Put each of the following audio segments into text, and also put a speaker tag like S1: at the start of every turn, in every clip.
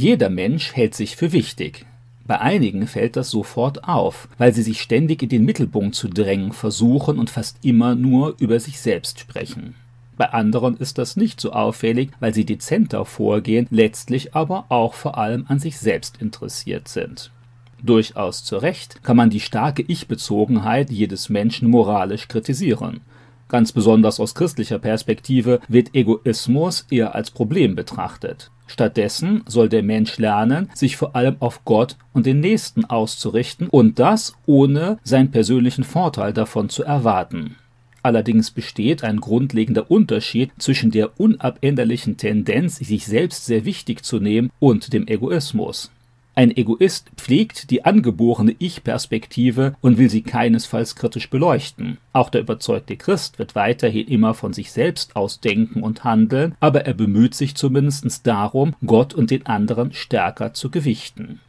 S1: Jeder Mensch hält sich für wichtig. Bei einigen fällt das sofort auf, weil sie sich ständig in den Mittelpunkt zu drängen versuchen und fast immer nur über sich selbst sprechen. Bei anderen ist das nicht so auffällig, weil sie dezenter vorgehen, letztlich aber auch vor allem an sich selbst interessiert sind. Durchaus zu Recht kann man die starke Ich-Bezogenheit jedes Menschen moralisch kritisieren. Ganz besonders aus christlicher Perspektive wird Egoismus eher als Problem betrachtet. Stattdessen soll der Mensch lernen, sich vor allem auf Gott und den Nächsten auszurichten und das ohne seinen persönlichen Vorteil davon zu erwarten. Allerdings besteht ein grundlegender Unterschied zwischen der unabänderlichen Tendenz, sich selbst sehr wichtig zu nehmen, und dem Egoismus. Ein Egoist pflegt die angeborene Ich-Perspektive und will sie keinesfalls kritisch beleuchten. Auch der überzeugte Christ wird weiterhin immer von sich selbst aus denken und handeln, aber er bemüht sich zumindest darum, Gott und den anderen stärker zu gewichten.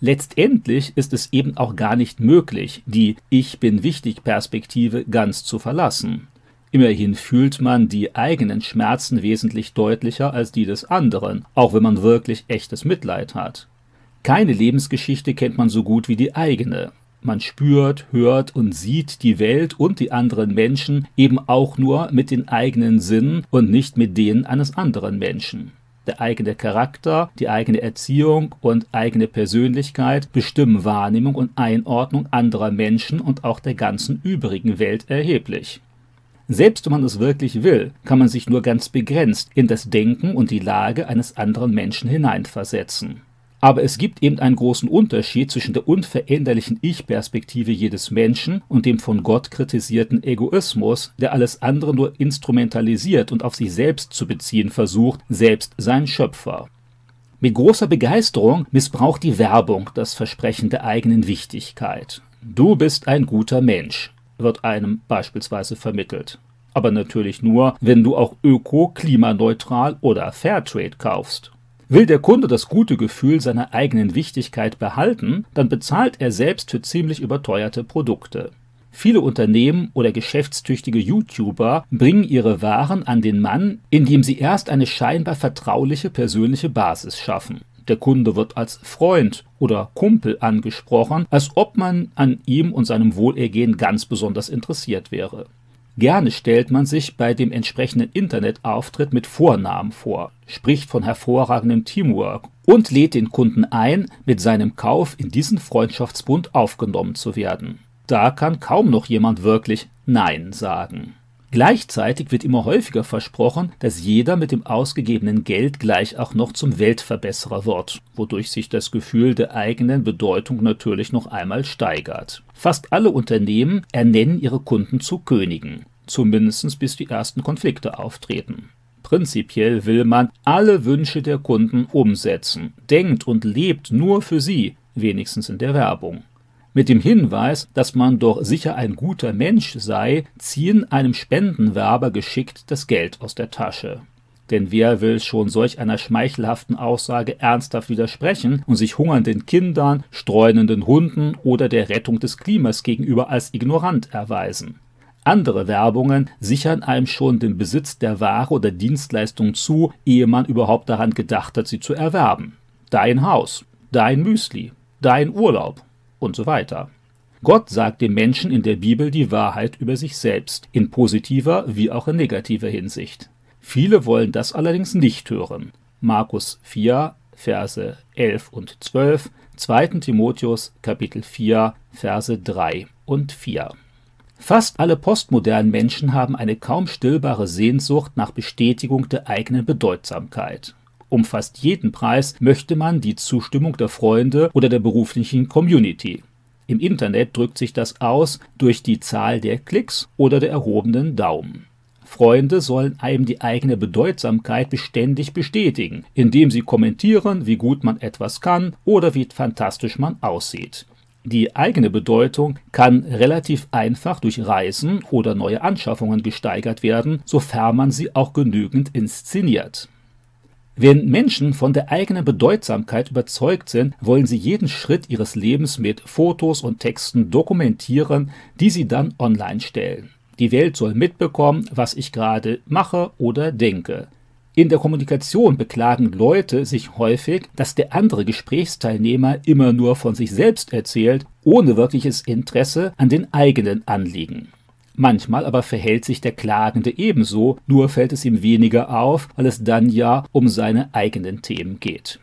S1: Letztendlich ist es eben auch gar nicht möglich, die Ich bin wichtig Perspektive ganz zu verlassen. Immerhin fühlt man die eigenen Schmerzen wesentlich deutlicher als die des anderen, auch wenn man wirklich echtes Mitleid hat. Keine Lebensgeschichte kennt man so gut wie die eigene. Man spürt, hört und sieht die Welt und die anderen Menschen eben auch nur mit den eigenen Sinnen und nicht mit denen eines anderen Menschen. Der eigene Charakter, die eigene Erziehung und eigene Persönlichkeit bestimmen Wahrnehmung und Einordnung anderer Menschen und auch der ganzen übrigen Welt erheblich. Selbst wenn man es wirklich will, kann man sich nur ganz begrenzt in das Denken und die Lage eines anderen Menschen hineinversetzen. Aber es gibt eben einen großen Unterschied zwischen der unveränderlichen Ich-Perspektive jedes Menschen und dem von Gott kritisierten Egoismus, der alles andere nur instrumentalisiert und auf sich selbst zu beziehen versucht, selbst sein Schöpfer. Mit großer Begeisterung missbraucht die Werbung das Versprechen der eigenen Wichtigkeit. Du bist ein guter Mensch, wird einem beispielsweise vermittelt. Aber natürlich nur, wenn du auch öko, klimaneutral oder Fairtrade kaufst. Will der Kunde das gute Gefühl seiner eigenen Wichtigkeit behalten, dann bezahlt er selbst für ziemlich überteuerte Produkte. Viele Unternehmen oder geschäftstüchtige YouTuber bringen ihre Waren an den Mann, indem sie erst eine scheinbar vertrauliche persönliche Basis schaffen. Der Kunde wird als Freund oder Kumpel angesprochen, als ob man an ihm und seinem Wohlergehen ganz besonders interessiert wäre. Gerne stellt man sich bei dem entsprechenden Internetauftritt mit Vornamen vor, spricht von hervorragendem Teamwork und lädt den Kunden ein, mit seinem Kauf in diesen Freundschaftsbund aufgenommen zu werden. Da kann kaum noch jemand wirklich Nein sagen. Gleichzeitig wird immer häufiger versprochen, dass jeder mit dem ausgegebenen Geld gleich auch noch zum Weltverbesserer wird, wodurch sich das Gefühl der eigenen Bedeutung natürlich noch einmal steigert. Fast alle Unternehmen ernennen ihre Kunden zu Königen, zumindest bis die ersten Konflikte auftreten. Prinzipiell will man alle Wünsche der Kunden umsetzen, denkt und lebt nur für sie, wenigstens in der Werbung. Mit dem Hinweis, dass man doch sicher ein guter Mensch sei, ziehen einem Spendenwerber geschickt das Geld aus der Tasche. Denn wer will schon solch einer schmeichelhaften Aussage ernsthaft widersprechen und sich hungernden Kindern, streunenden Hunden oder der Rettung des Klimas gegenüber als ignorant erweisen? Andere Werbungen sichern einem schon den Besitz der Ware oder Dienstleistung zu, ehe man überhaupt daran gedacht hat, sie zu erwerben. Dein Haus, dein Müsli, dein Urlaub und so weiter. Gott sagt dem Menschen in der Bibel die Wahrheit über sich selbst, in positiver wie auch in negativer Hinsicht. Viele wollen das allerdings nicht hören. Markus 4, Verse 11 und 12, 2. Timotheus Kapitel 4, Verse 3 und 4. Fast alle postmodernen Menschen haben eine kaum stillbare Sehnsucht nach Bestätigung der eigenen Bedeutsamkeit. Um fast jeden Preis möchte man die Zustimmung der Freunde oder der beruflichen Community. Im Internet drückt sich das aus durch die Zahl der Klicks oder der erhobenen Daumen. Freunde sollen einem die eigene Bedeutsamkeit beständig bestätigen, indem sie kommentieren, wie gut man etwas kann oder wie fantastisch man aussieht. Die eigene Bedeutung kann relativ einfach durch Reisen oder neue Anschaffungen gesteigert werden, sofern man sie auch genügend inszeniert. Wenn Menschen von der eigenen Bedeutsamkeit überzeugt sind, wollen sie jeden Schritt ihres Lebens mit Fotos und Texten dokumentieren, die sie dann online stellen. Die Welt soll mitbekommen, was ich gerade mache oder denke. In der Kommunikation beklagen Leute sich häufig, dass der andere Gesprächsteilnehmer immer nur von sich selbst erzählt, ohne wirkliches Interesse an den eigenen Anliegen. Manchmal aber verhält sich der Klagende ebenso, nur fällt es ihm weniger auf, weil es dann ja um seine eigenen Themen geht.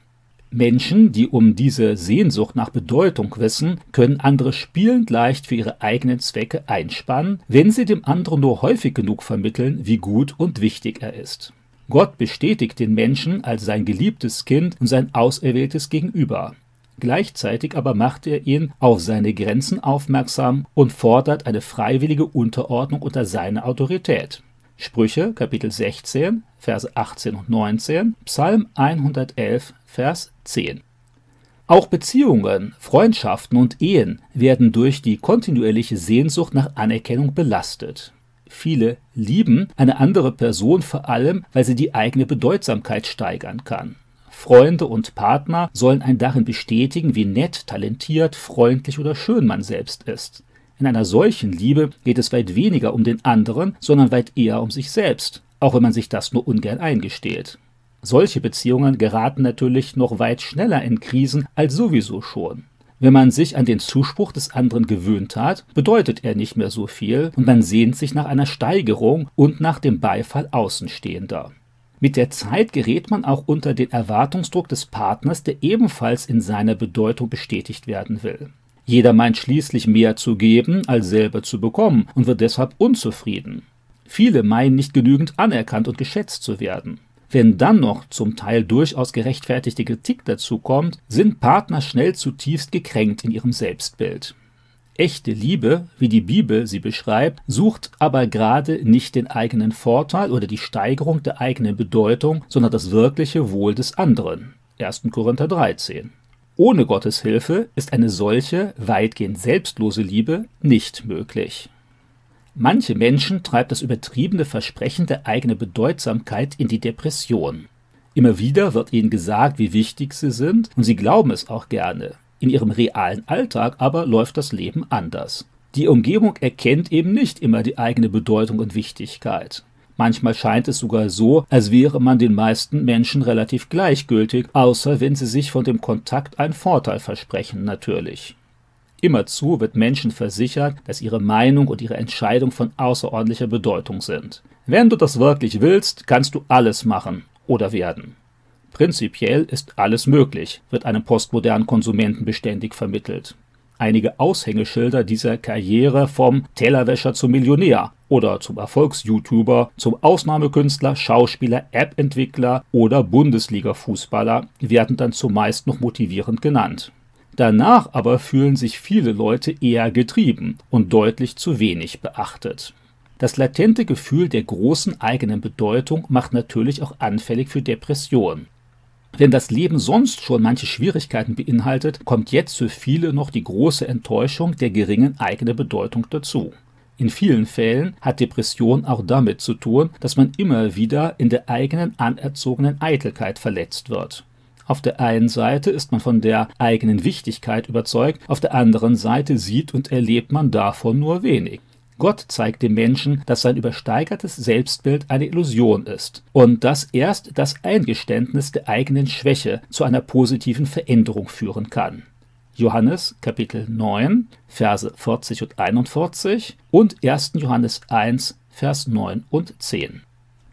S1: Menschen, die um diese Sehnsucht nach Bedeutung wissen, können andere spielend leicht für ihre eigenen Zwecke einspannen, wenn sie dem anderen nur häufig genug vermitteln, wie gut und wichtig er ist. Gott bestätigt den Menschen als sein geliebtes Kind und sein auserwähltes Gegenüber. Gleichzeitig aber macht er ihn auf seine Grenzen aufmerksam und fordert eine freiwillige Unterordnung unter seine Autorität. Sprüche Kapitel 16, Verse 18 und 19, Psalm 111, Vers 10. Auch Beziehungen, Freundschaften und Ehen werden durch die kontinuierliche Sehnsucht nach Anerkennung belastet. Viele lieben eine andere Person vor allem, weil sie die eigene Bedeutsamkeit steigern kann. Freunde und Partner sollen einen darin bestätigen, wie nett, talentiert, freundlich oder schön man selbst ist. In einer solchen Liebe geht es weit weniger um den anderen, sondern weit eher um sich selbst, auch wenn man sich das nur ungern eingesteht. Solche Beziehungen geraten natürlich noch weit schneller in Krisen als sowieso schon. Wenn man sich an den Zuspruch des anderen gewöhnt hat, bedeutet er nicht mehr so viel und man sehnt sich nach einer Steigerung und nach dem Beifall Außenstehender. Mit der Zeit gerät man auch unter den Erwartungsdruck des Partners, der ebenfalls in seiner Bedeutung bestätigt werden will. Jeder meint schließlich mehr zu geben, als selber zu bekommen und wird deshalb unzufrieden. Viele meinen nicht genügend anerkannt und geschätzt zu werden. Wenn dann noch zum Teil durchaus gerechtfertigte Kritik dazu kommt, sind Partner schnell zutiefst gekränkt in ihrem Selbstbild. Echte Liebe, wie die Bibel sie beschreibt, sucht aber gerade nicht den eigenen Vorteil oder die Steigerung der eigenen Bedeutung, sondern das wirkliche Wohl des anderen. 1. Korinther 13. Ohne Gottes Hilfe ist eine solche, weitgehend selbstlose Liebe nicht möglich. Manche Menschen treibt das übertriebene Versprechen der eigenen Bedeutsamkeit in die Depression. Immer wieder wird ihnen gesagt, wie wichtig sie sind, und sie glauben es auch gerne. In ihrem realen Alltag aber läuft das Leben anders. Die Umgebung erkennt eben nicht immer die eigene Bedeutung und Wichtigkeit. Manchmal scheint es sogar so, als wäre man den meisten Menschen relativ gleichgültig, außer wenn sie sich von dem Kontakt einen Vorteil versprechen, natürlich. Immerzu wird Menschen versichert, dass ihre Meinung und ihre Entscheidung von außerordentlicher Bedeutung sind. Wenn du das wirklich willst, kannst du alles machen oder werden. Prinzipiell ist alles möglich, wird einem postmodernen Konsumenten beständig vermittelt. Einige Aushängeschilder dieser Karriere vom Tellerwäscher zum Millionär oder zum Erfolgs-YouTuber, zum Ausnahmekünstler, Schauspieler, App-Entwickler oder Bundesliga-Fußballer werden dann zumeist noch motivierend genannt. Danach aber fühlen sich viele Leute eher getrieben und deutlich zu wenig beachtet. Das latente Gefühl der großen eigenen Bedeutung macht natürlich auch anfällig für Depressionen. Wenn das Leben sonst schon manche Schwierigkeiten beinhaltet, kommt jetzt für viele noch die große Enttäuschung der geringen eigenen Bedeutung dazu. In vielen Fällen hat Depression auch damit zu tun, dass man immer wieder in der eigenen anerzogenen Eitelkeit verletzt wird. Auf der einen Seite ist man von der eigenen Wichtigkeit überzeugt, auf der anderen Seite sieht und erlebt man davon nur wenig. Gott zeigt dem Menschen, dass sein übersteigertes Selbstbild eine Illusion ist und dass erst das Eingeständnis der eigenen Schwäche zu einer positiven Veränderung führen kann. Johannes Kapitel 9, Verse 40 und 41 und 1. Johannes 1, Vers 9 und 10.